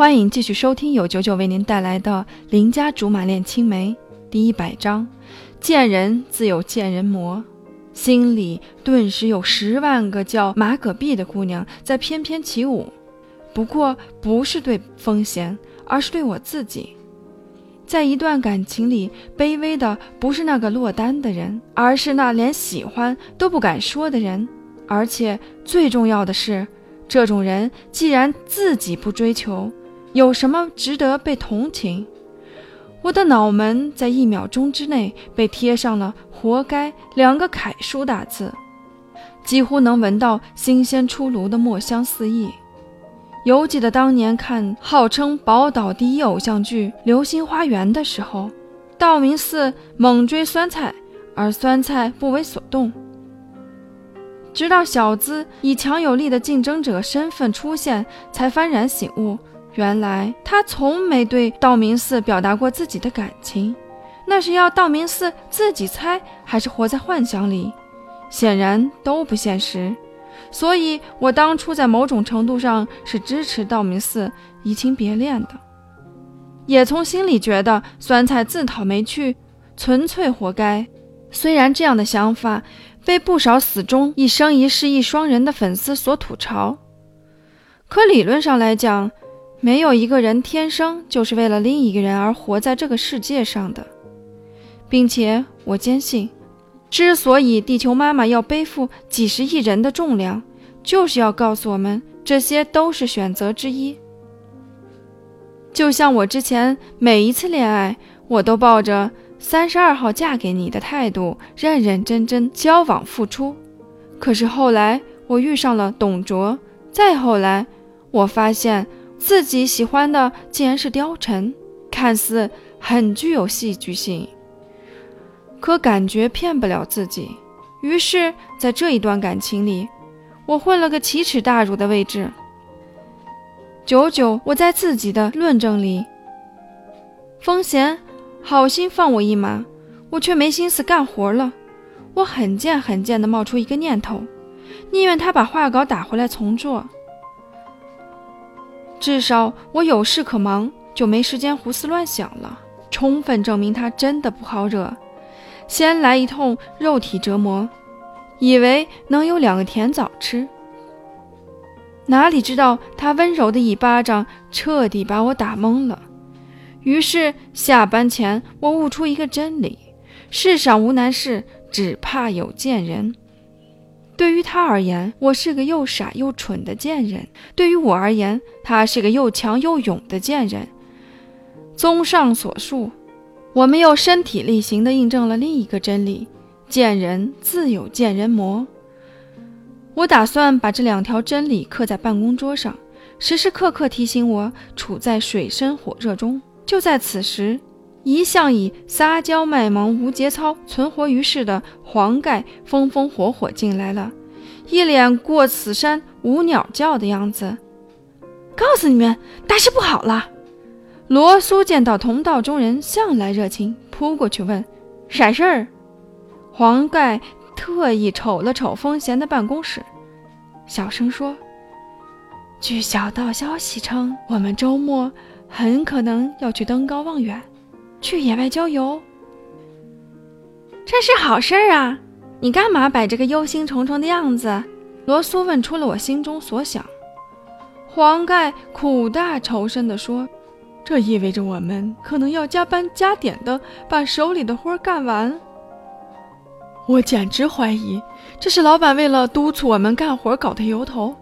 欢迎继续收听由九九为您带来的《邻家竹马恋青梅》第一百章：见人自有见人魔。心里顿时有十万个叫马可碧的姑娘在翩翩起舞，不过不是对风贤，而是对我自己。在一段感情里，卑微的不是那个落单的人，而是那连喜欢都不敢说的人。而且最重要的是，这种人既然自己不追求，有什么值得被同情？我的脑门在一秒钟之内被贴上了“活该”两个楷书大字，几乎能闻到新鲜出炉的墨香四溢。犹记得当年看号称宝岛第一偶像剧《流星花园》的时候，道明寺猛追酸菜，而酸菜不为所动。直到小资以强有力的竞争者身份出现，才幡然醒悟，原来他从没对道明寺表达过自己的感情，那是要道明寺自己猜，还是活在幻想里？显然都不现实。所以，我当初在某种程度上是支持道明寺移情别恋的，也从心里觉得酸菜自讨没趣，纯粹活该。虽然这样的想法被不少死忠一生一世一双人的粉丝所吐槽，可理论上来讲，没有一个人天生就是为了另一个人而活在这个世界上的，并且我坚信。之所以地球妈妈要背负几十亿人的重量，就是要告诉我们，这些都是选择之一。就像我之前每一次恋爱，我都抱着三十二号嫁给你的态度，认认真真交往付出。可是后来我遇上了董卓，再后来，我发现自己喜欢的竟然是貂蝉，看似很具有戏剧性。可感觉骗不了自己，于是，在这一段感情里，我混了个奇耻大辱的位置。久久，我在自己的论证里，风贤好心放我一马，我却没心思干活了。我很贱很贱的冒出一个念头，宁愿他把画稿打回来重做，至少我有事可忙，就没时间胡思乱想了。充分证明他真的不好惹。先来一通肉体折磨，以为能有两个甜枣吃，哪里知道他温柔的一巴掌彻底把我打懵了。于是下班前，我悟出一个真理：世上无难事，只怕有贱人。对于他而言，我是个又傻又蠢的贱人；对于我而言，他是个又强又勇的贱人。综上所述。我们又身体力行地印证了另一个真理：见人自有见人魔。我打算把这两条真理刻在办公桌上，时时刻刻提醒我处在水深火热中。就在此时，一向以撒娇卖萌、无节操存活于世的黄盖风风火火进来了，一脸过此山无鸟叫的样子。告诉你们，大事不好了！罗苏见到同道中人，向来热情，扑过去问：“啥事儿？”黄盖特意瞅了瞅风贤的办公室，小声说：“据小道消息称，我们周末很可能要去登高望远，去野外郊游。这是好事儿啊！你干嘛摆这个忧心忡忡的样子？”罗苏问出了我心中所想。黄盖苦大仇深地说。这意味着我们可能要加班加点的把手里的活干完。我简直怀疑这是老板为了督促我们干活搞的由头。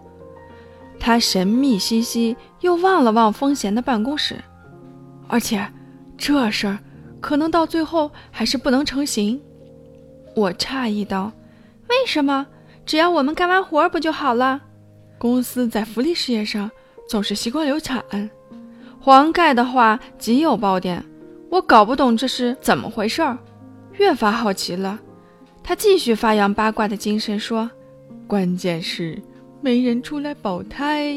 他神秘兮兮又望了望风贤的办公室，而且这事儿可能到最后还是不能成型。我诧异道：“为什么？只要我们干完活不就好了？公司在福利事业上总是习惯流产。”黄盖的话极有爆点，我搞不懂这是怎么回事儿，越发好奇了。他继续发扬八卦的精神说：“关键是没人出来保胎。”